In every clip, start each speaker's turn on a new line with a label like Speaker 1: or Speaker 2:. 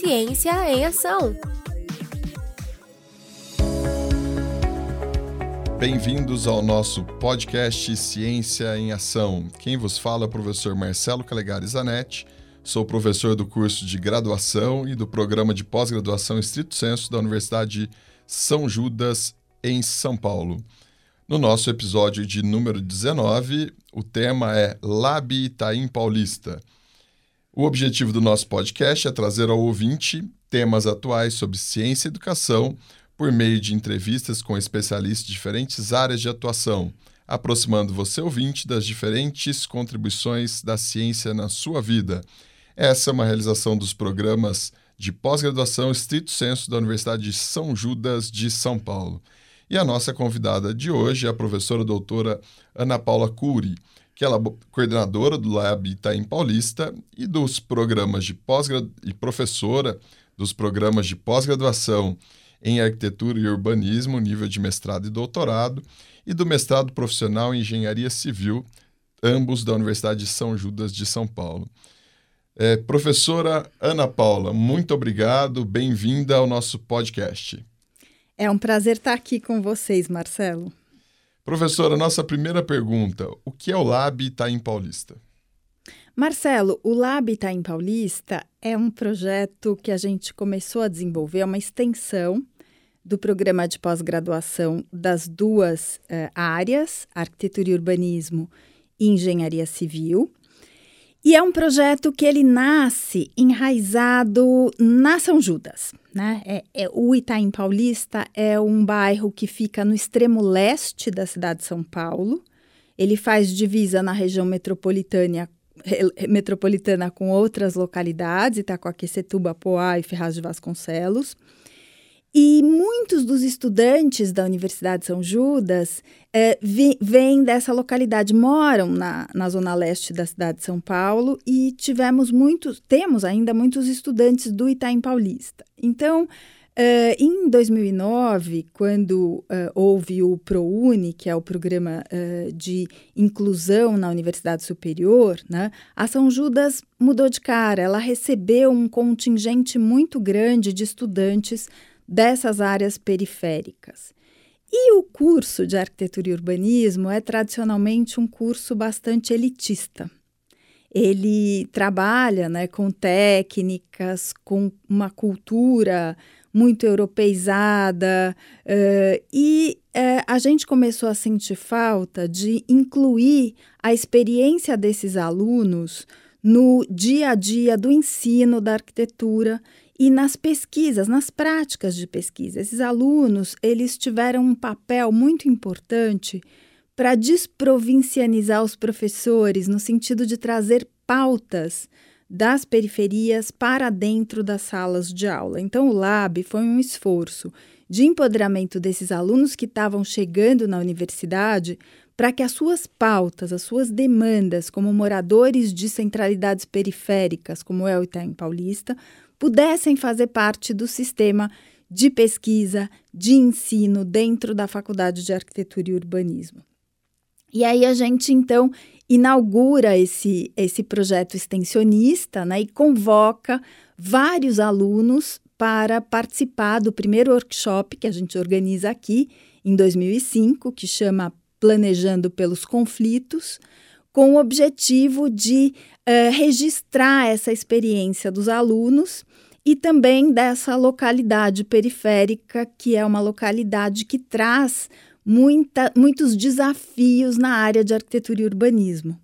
Speaker 1: Ciência em Ação.
Speaker 2: Bem-vindos ao nosso podcast Ciência em Ação. Quem vos fala é o professor Marcelo Calegares Zanetti. Sou professor do curso de graduação e do programa de pós-graduação Estrito Senso da Universidade São Judas, em São Paulo. No nosso episódio de número 19, o tema é Lab Itaim Paulista. O objetivo do nosso podcast é trazer ao ouvinte temas atuais sobre ciência e educação por meio de entrevistas com especialistas de diferentes áreas de atuação, aproximando você, ouvinte, das diferentes contribuições da ciência na sua vida. Essa é uma realização dos programas de pós-graduação estrito senso da Universidade de São Judas de São Paulo. E a nossa convidada de hoje é a professora doutora Ana Paula Cury, que é coordenadora do Lab Itaim Paulista e dos programas de pós e professora dos programas de pós-graduação em arquitetura e urbanismo, nível de mestrado e doutorado, e do mestrado profissional em engenharia civil, ambos da Universidade de São Judas de São Paulo. É, professora Ana Paula, muito obrigado, bem-vinda ao nosso podcast.
Speaker 3: É um prazer estar aqui com vocês, Marcelo.
Speaker 2: Professora, nossa primeira pergunta: o que é o Lab Itaim Paulista?
Speaker 3: Marcelo, o Lab Itaim Paulista é um projeto que a gente começou a desenvolver, é uma extensão do programa de pós-graduação das duas uh, áreas, arquitetura e urbanismo e engenharia civil. E é um projeto que ele nasce enraizado na São Judas. Né? É, é, o Itaim Paulista é um bairro que fica no extremo leste da cidade de São Paulo. Ele faz divisa na região metropolitana, metropolitana com outras localidades, Itacoaquecetuba, Poá e Ferraz de Vasconcelos. E muitos dos estudantes da Universidade São Judas é, vêm dessa localidade, moram na, na zona leste da cidade de São Paulo e tivemos muitos, temos ainda muitos estudantes do Itaim Paulista. Então, Uh, em 2009, quando uh, houve o ProUni, que é o programa uh, de inclusão na Universidade Superior, né, a São Judas mudou de cara. Ela recebeu um contingente muito grande de estudantes dessas áreas periféricas. E o curso de arquitetura e urbanismo é tradicionalmente um curso bastante elitista. Ele trabalha né, com técnicas, com uma cultura muito europeizada, uh, e uh, a gente começou a sentir falta de incluir a experiência desses alunos no dia a dia do ensino da arquitetura e nas pesquisas, nas práticas de pesquisa. Esses alunos, eles tiveram um papel muito importante para desprovincianizar os professores no sentido de trazer pautas das periferias para dentro das salas de aula. Então, o Lab foi um esforço de empoderamento desses alunos que estavam chegando na universidade para que as suas pautas, as suas demandas como moradores de centralidades periféricas, como é o Itaim Paulista, pudessem fazer parte do sistema de pesquisa, de ensino dentro da Faculdade de Arquitetura e Urbanismo. E aí a gente então inaugura esse, esse projeto extensionista né, e convoca vários alunos para participar do primeiro workshop que a gente organiza aqui em 2005, que chama Planejando pelos Conflitos, com o objetivo de uh, registrar essa experiência dos alunos e também dessa localidade periférica, que é uma localidade que traz muita, muitos desafios na área de arquitetura e urbanismo.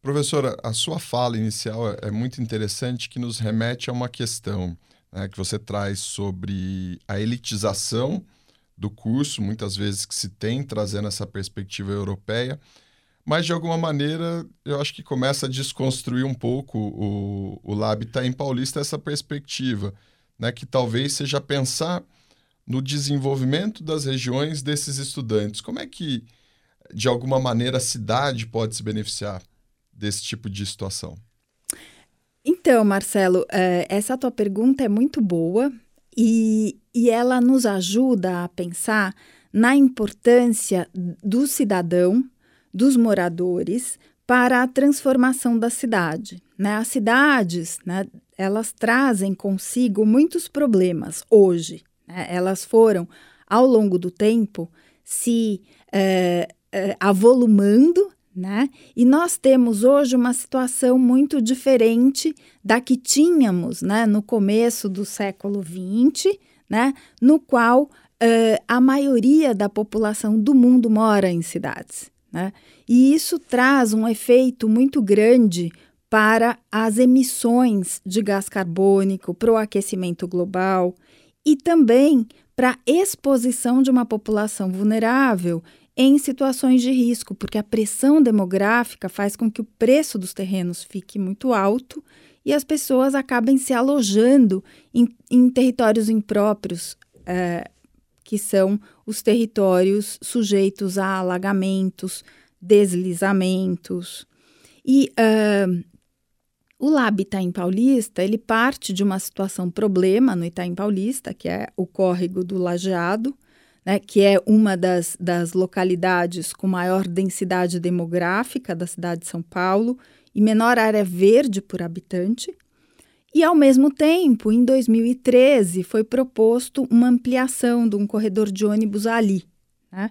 Speaker 2: Professora, a sua fala inicial é, é muito interessante, que nos remete a uma questão né, que você traz sobre a elitização do curso, muitas vezes que se tem, trazendo essa perspectiva europeia, mas de alguma maneira eu acho que começa a desconstruir um pouco o, o Lab tá em Paulista essa perspectiva, né, que talvez seja pensar no desenvolvimento das regiões desses estudantes. Como é que, de alguma maneira, a cidade pode se beneficiar desse tipo de situação?
Speaker 3: Então, Marcelo, é, essa tua pergunta é muito boa e, e ela nos ajuda a pensar na importância do cidadão dos moradores para a transformação da cidade. né, as cidades, né, elas trazem consigo muitos problemas hoje. Né? Elas foram, ao longo do tempo, se é, é, avolumando, né? E nós temos hoje uma situação muito diferente da que tínhamos né, no começo do século XX, né, no qual uh, a maioria da população do mundo mora em cidades. Né? E isso traz um efeito muito grande para as emissões de gás carbônico, para o aquecimento global e também para a exposição de uma população vulnerável em situações de risco, porque a pressão demográfica faz com que o preço dos terrenos fique muito alto e as pessoas acabem se alojando em, em territórios impróprios, é, que são os territórios sujeitos a alagamentos, deslizamentos. E uh, o Lab Itaim Paulista, ele parte de uma situação problema no Itaim Paulista, que é o córrego do Lajeado, né, que é uma das, das localidades com maior densidade demográfica da cidade de São Paulo e menor área verde por habitante. E, ao mesmo tempo, em 2013, foi proposto uma ampliação de um corredor de ônibus ali. Né?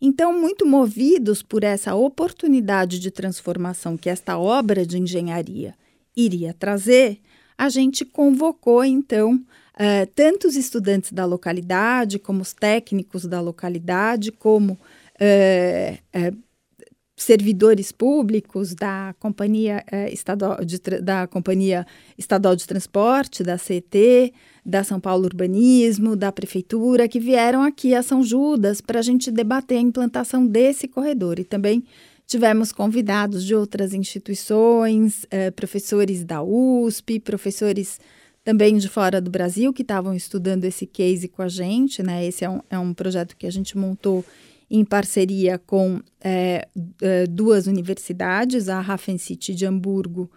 Speaker 3: Então, muito movidos por essa oportunidade de transformação que esta obra de engenharia iria trazer, a gente convocou, então, uh, tanto os estudantes da localidade, como os técnicos da localidade, como uh, uh, servidores públicos da Companhia, eh, Estadual de, da Companhia Estadual de Transporte, da CET, da São Paulo Urbanismo, da Prefeitura, que vieram aqui a São Judas para a gente debater a implantação desse corredor. E também tivemos convidados de outras instituições, eh, professores da USP, professores também de fora do Brasil que estavam estudando esse case com a gente. Né? Esse é um, é um projeto que a gente montou em parceria com é, duas universidades, a Hafen City de Hamburgo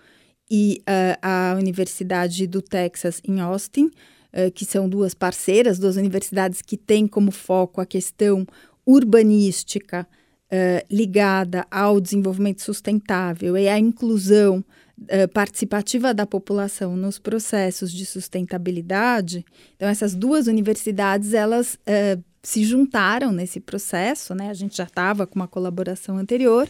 Speaker 3: e é, a Universidade do Texas em Austin, é, que são duas parceiras, duas universidades que têm como foco a questão urbanística é, ligada ao desenvolvimento sustentável e à inclusão participativa da população nos processos de sustentabilidade. Então, essas duas universidades, elas se juntaram nesse processo, né? A gente já estava com uma colaboração anterior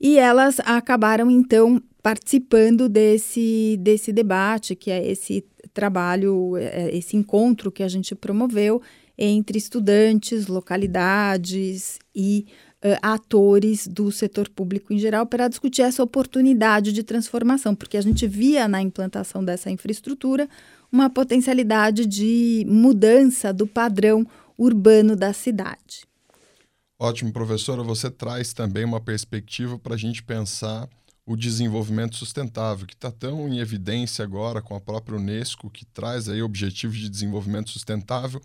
Speaker 3: e elas acabaram então participando desse desse debate, que é esse trabalho, é, esse encontro que a gente promoveu entre estudantes, localidades e uh, atores do setor público em geral para discutir essa oportunidade de transformação, porque a gente via na implantação dessa infraestrutura uma potencialidade de mudança do padrão urbano da cidade.
Speaker 2: Ótimo, professora. Você traz também uma perspectiva para a gente pensar o desenvolvimento sustentável, que está tão em evidência agora com a própria Unesco, que traz aí objetivos de desenvolvimento sustentável.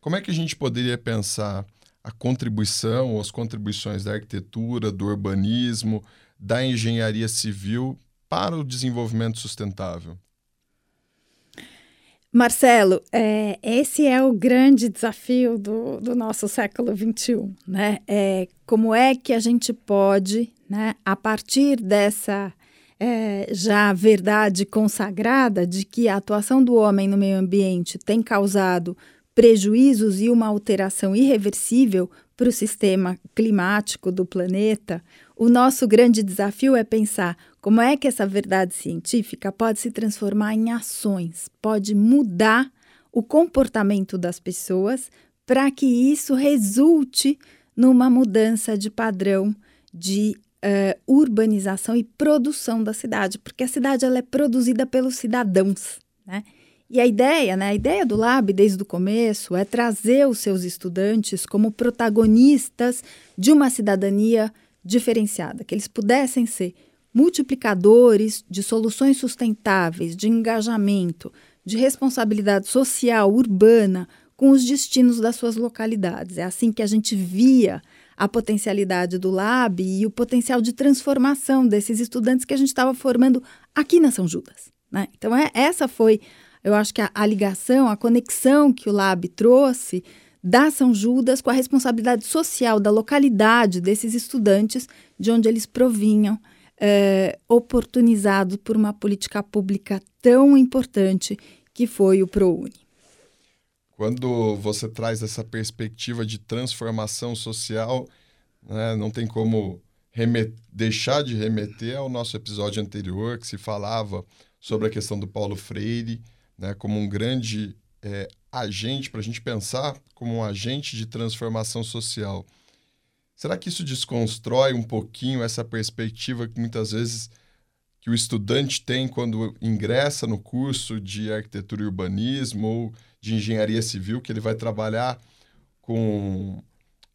Speaker 2: Como é que a gente poderia pensar a contribuição ou as contribuições da arquitetura, do urbanismo, da engenharia civil para o desenvolvimento sustentável?
Speaker 3: Marcelo, é, esse é o grande desafio do, do nosso século XXI, né? É, como é que a gente pode, né, a partir dessa é, já verdade consagrada de que a atuação do homem no meio ambiente tem causado prejuízos e uma alteração irreversível para o sistema climático do planeta, o nosso grande desafio é pensar como é que essa verdade científica pode se transformar em ações, pode mudar o comportamento das pessoas para que isso resulte numa mudança de padrão de uh, urbanização e produção da cidade, porque a cidade ela é produzida pelos cidadãos, né? E a ideia, né, a ideia do Lab desde o começo é trazer os seus estudantes como protagonistas de uma cidadania diferenciada, que eles pudessem ser multiplicadores de soluções sustentáveis, de engajamento, de responsabilidade social urbana com os destinos das suas localidades. É assim que a gente via a potencialidade do Lab e o potencial de transformação desses estudantes que a gente estava formando aqui na São Judas. Né? Então, é, essa foi, eu acho que a, a ligação, a conexão que o Lab trouxe da São Judas com a responsabilidade social da localidade desses estudantes de onde eles provinham é, oportunizado por uma política pública tão importante que foi o ProUni.
Speaker 2: Quando você traz essa perspectiva de transformação social, né, não tem como deixar de remeter ao nosso episódio anterior, que se falava sobre a questão do Paulo Freire, né, como um grande é, agente, para a gente pensar como um agente de transformação social. Será que isso desconstrói um pouquinho essa perspectiva que muitas vezes que o estudante tem quando ingressa no curso de arquitetura e urbanismo ou de engenharia civil, que ele vai trabalhar com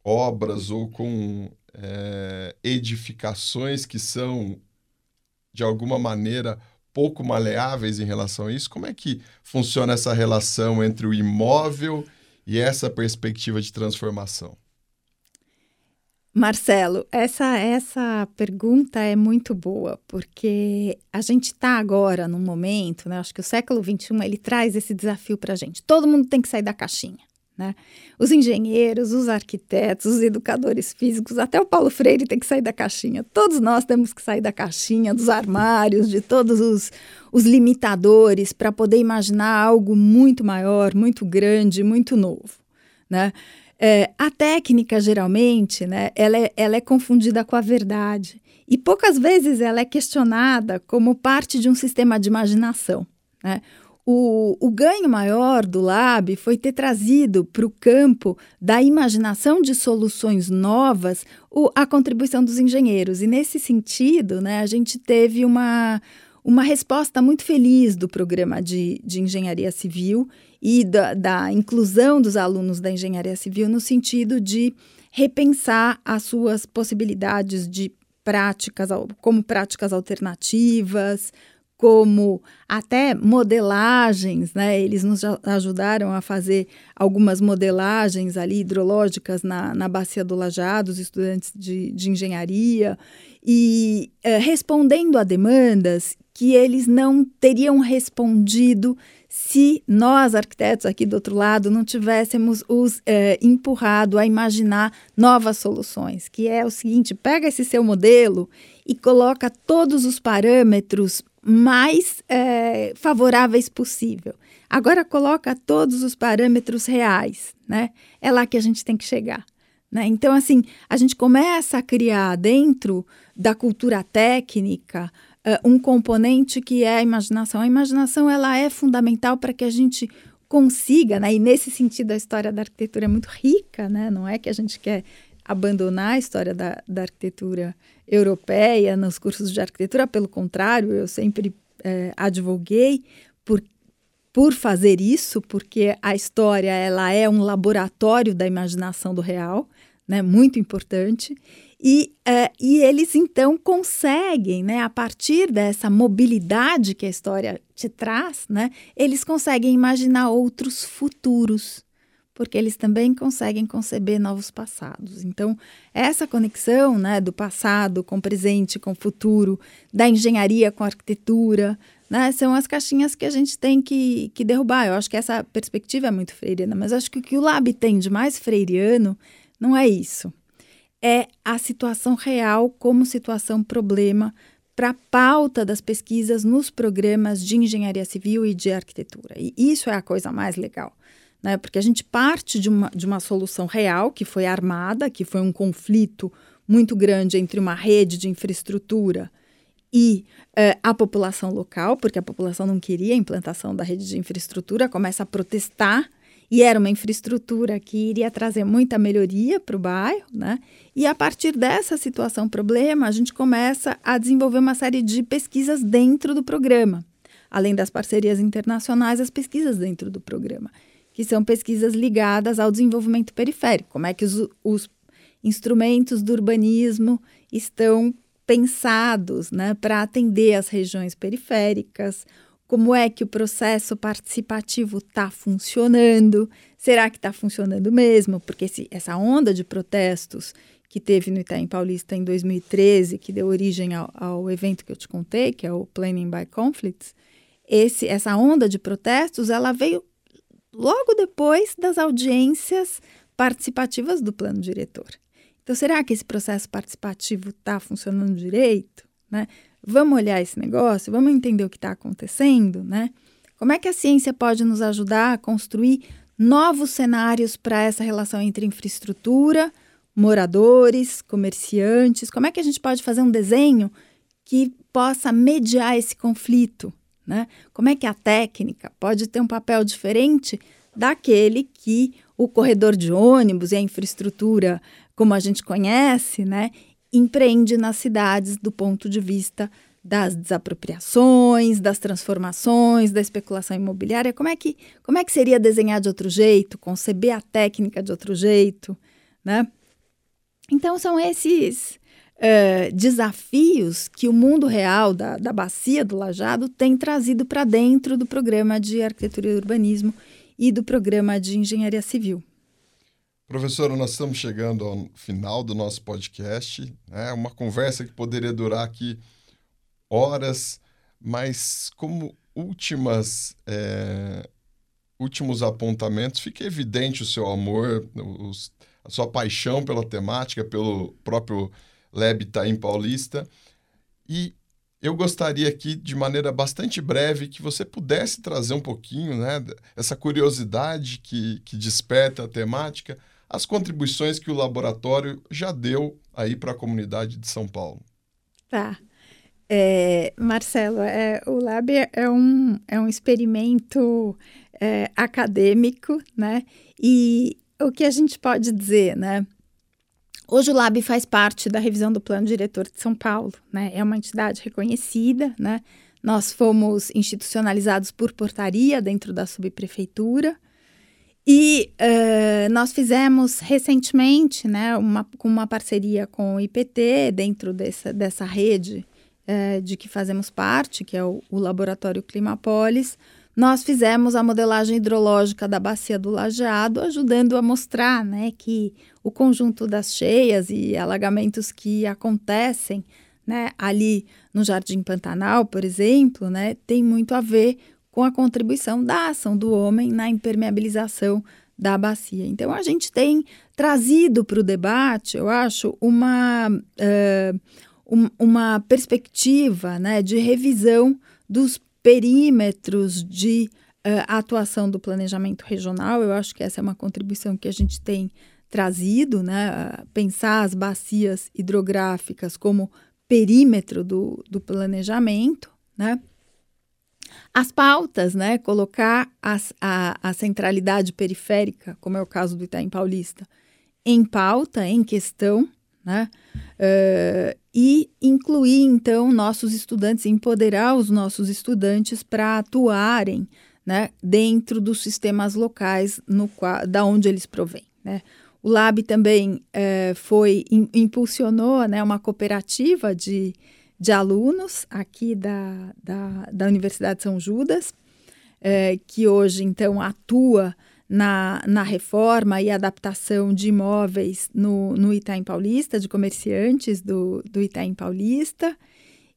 Speaker 2: obras ou com é, edificações que são, de alguma maneira, pouco maleáveis em relação a isso? Como é que funciona essa relação entre o imóvel e essa perspectiva de transformação?
Speaker 3: Marcelo, essa, essa pergunta é muito boa, porque a gente está agora num momento, né, acho que o século XXI ele traz esse desafio para a gente. Todo mundo tem que sair da caixinha. Né? Os engenheiros, os arquitetos, os educadores físicos, até o Paulo Freire tem que sair da caixinha. Todos nós temos que sair da caixinha, dos armários, de todos os, os limitadores para poder imaginar algo muito maior, muito grande, muito novo. Né? É, a técnica, geralmente, né, ela, é, ela é confundida com a verdade. E poucas vezes ela é questionada como parte de um sistema de imaginação. Né? O, o ganho maior do Lab foi ter trazido para o campo da imaginação de soluções novas o, a contribuição dos engenheiros. E nesse sentido, né, a gente teve uma, uma resposta muito feliz do programa de, de engenharia civil e da, da inclusão dos alunos da engenharia civil no sentido de repensar as suas possibilidades de práticas, como práticas alternativas, como até modelagens, né? Eles nos ajudaram a fazer algumas modelagens ali hidrológicas na, na bacia do Lajado, os estudantes de, de engenharia, e é, respondendo a demandas que eles não teriam respondido se nós, arquitetos aqui do outro lado, não tivéssemos os é, empurrado a imaginar novas soluções, que é o seguinte: pega esse seu modelo e coloca todos os parâmetros mais é, favoráveis possível. Agora coloca todos os parâmetros reais, né? É lá que a gente tem que chegar. Né? Então, assim, a gente começa a criar dentro da cultura técnica uh, um componente que é a imaginação. A imaginação ela é fundamental para que a gente consiga, né? E nesse sentido a história da arquitetura é muito rica, né? Não é que a gente quer abandonar a história da, da arquitetura europeia nos cursos de arquitetura, pelo contrário, eu sempre é, advoguei por, por fazer isso, porque a história ela é um laboratório da imaginação do real, né, muito importante, e, é, e eles então conseguem, né, a partir dessa mobilidade que a história te traz, né, eles conseguem imaginar outros futuros porque eles também conseguem conceber novos passados. Então, essa conexão né, do passado com o presente, com o futuro, da engenharia com a arquitetura, né, são as caixinhas que a gente tem que, que derrubar. Eu acho que essa perspectiva é muito freiriana, mas acho que o que o Lab tem de mais freiriano não é isso. É a situação real como situação problema para a pauta das pesquisas nos programas de engenharia civil e de arquitetura. E isso é a coisa mais legal né? Porque a gente parte de uma, de uma solução real, que foi armada, que foi um conflito muito grande entre uma rede de infraestrutura e eh, a população local, porque a população não queria a implantação da rede de infraestrutura, começa a protestar, e era uma infraestrutura que iria trazer muita melhoria para o bairro, né? E a partir dessa situação problema, a gente começa a desenvolver uma série de pesquisas dentro do programa. Além das parcerias internacionais, as pesquisas dentro do programa que são pesquisas ligadas ao desenvolvimento periférico. Como é que os, os instrumentos do urbanismo estão pensados né, para atender as regiões periféricas, como é que o processo participativo está funcionando, será que está funcionando mesmo? Porque se, essa onda de protestos que teve no Itaim Paulista em 2013, que deu origem ao, ao evento que eu te contei, que é o Planning by Conflicts, esse, essa onda de protestos, ela veio logo depois das audiências participativas do plano diretor. Então, será que esse processo participativo está funcionando direito? né? Vamos olhar esse negócio, vamos entender o que está acontecendo, né? Como é que a ciência pode nos ajudar a construir novos cenários para essa relação entre infraestrutura, moradores, comerciantes? Como é que a gente pode fazer um desenho que possa mediar esse conflito? Né? Como é que a técnica pode ter um papel diferente daquele que o corredor de ônibus e a infraestrutura, como a gente conhece, né, empreende nas cidades do ponto de vista das desapropriações, das transformações, da especulação imobiliária. Como é que, como é que seria desenhar de outro jeito, conceber a técnica de outro jeito, né? Então são esses uh, desafios que o mundo real da, da bacia do Lajado tem trazido para dentro do programa de arquitetura e urbanismo e do programa de engenharia civil.
Speaker 2: Professora, nós estamos chegando ao final do nosso podcast, né? Uma conversa que poderia durar aqui horas, mas como últimas é, últimos apontamentos, fica evidente o seu amor, os, a sua paixão pela temática, pelo próprio Lab Itaim Paulista. E eu gostaria aqui, de maneira bastante breve, que você pudesse trazer um pouquinho né, essa curiosidade que, que desperta a temática, as contribuições que o laboratório já deu aí para a comunidade de São Paulo.
Speaker 3: Tá. É, Marcelo, é, o Lab é um, é um experimento é, acadêmico, né? E o que a gente pode dizer, né? Hoje o Lab faz parte da revisão do Plano Diretor de São Paulo, né? É uma entidade reconhecida, né? Nós fomos institucionalizados por portaria dentro da subprefeitura e uh, nós fizemos recentemente, né, uma, uma parceria com o IPT dentro dessa, dessa rede uh, de que fazemos parte, que é o, o Laboratório Climapolis, nós fizemos a modelagem hidrológica da bacia do Lajeado, ajudando a mostrar né, que o conjunto das cheias e alagamentos que acontecem né, ali no Jardim Pantanal, por exemplo, né, tem muito a ver com a contribuição da ação do homem na impermeabilização da bacia. Então, a gente tem trazido para o debate, eu acho, uma, uh, um, uma perspectiva né, de revisão dos perímetros de uh, atuação do planejamento regional. Eu acho que essa é uma contribuição que a gente tem trazido, né? Pensar as bacias hidrográficas como perímetro do, do planejamento, né? As pautas, né? Colocar as, a, a centralidade periférica, como é o caso do Itaim Paulista, em pauta, em questão, né? Uh, e incluir, então, nossos estudantes, empoderar os nossos estudantes para atuarem né, dentro dos sistemas locais no qual, da onde eles provêm. Né? O Lab também uh, foi impulsionou né, uma cooperativa de, de alunos aqui da, da, da Universidade de São Judas, uh, que hoje, então, atua na, na reforma e adaptação de imóveis no, no Itaim Paulista, de comerciantes do, do Itaim Paulista.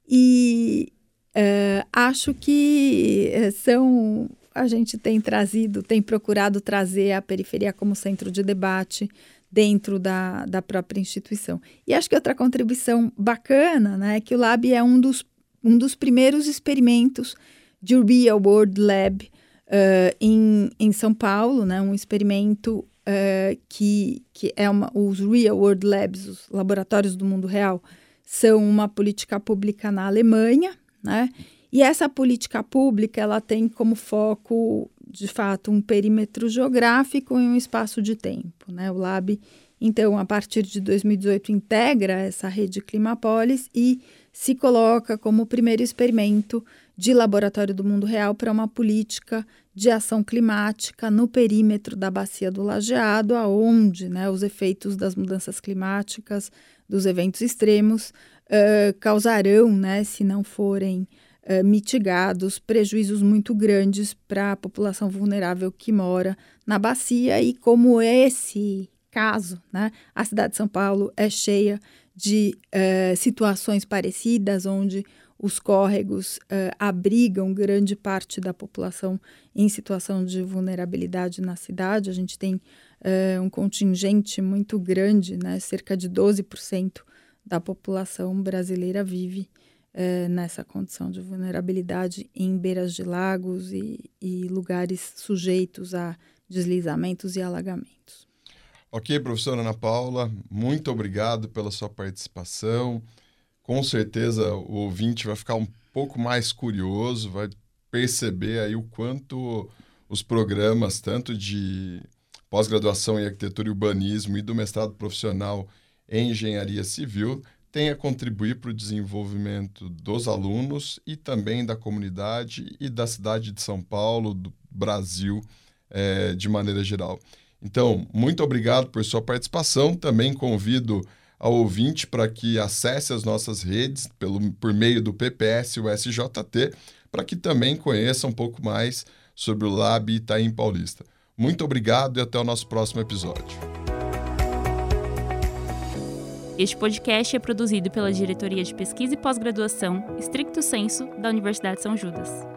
Speaker 3: E uh, acho que eh, são. A gente tem trazido, tem procurado trazer a periferia como centro de debate dentro da, da própria instituição. E acho que outra contribuição bacana né, é que o Lab é um dos, um dos primeiros experimentos de Real World Lab uh, em, em São Paulo, né, um experimento uh, que, que é uma, os Real World Labs, os laboratórios do mundo real, são uma política pública na Alemanha, né? E essa política pública ela tem como foco, de fato, um perímetro geográfico e um espaço de tempo, né? O Lab, então, a partir de 2018 integra essa rede Climapolis e se coloca como o primeiro experimento de laboratório do mundo real para uma política de ação climática no perímetro da bacia do Lajeado, aonde né, os efeitos das mudanças climáticas, dos eventos extremos, uh, causarão, né, se não forem uh, mitigados, prejuízos muito grandes para a população vulnerável que mora na bacia e como esse caso, né, a cidade de São Paulo é cheia de uh, situações parecidas, onde os córregos uh, abrigam grande parte da população em situação de vulnerabilidade na cidade. A gente tem uh, um contingente muito grande, né? cerca de 12% da população brasileira vive é, nessa condição de vulnerabilidade em beiras de lagos e, e lugares sujeitos a deslizamentos e alagamentos.
Speaker 2: Ok, professora Ana Paula, muito obrigado pela sua participação. Com certeza o ouvinte vai ficar um pouco mais curioso, vai perceber aí o quanto os programas, tanto de pós-graduação em arquitetura e urbanismo e do mestrado profissional em engenharia civil, têm a contribuir para o desenvolvimento dos alunos e também da comunidade e da cidade de São Paulo, do Brasil, é, de maneira geral. Então, muito obrigado por sua participação. Também convido ao ouvinte para que acesse as nossas redes pelo, por meio do PPS o SJT, para que também conheça um pouco mais sobre o Lab Itaim Paulista. Muito obrigado e até o nosso próximo episódio.
Speaker 1: Este podcast é produzido pela Diretoria de Pesquisa e Pós-Graduação, Stricto Senso, da Universidade São Judas.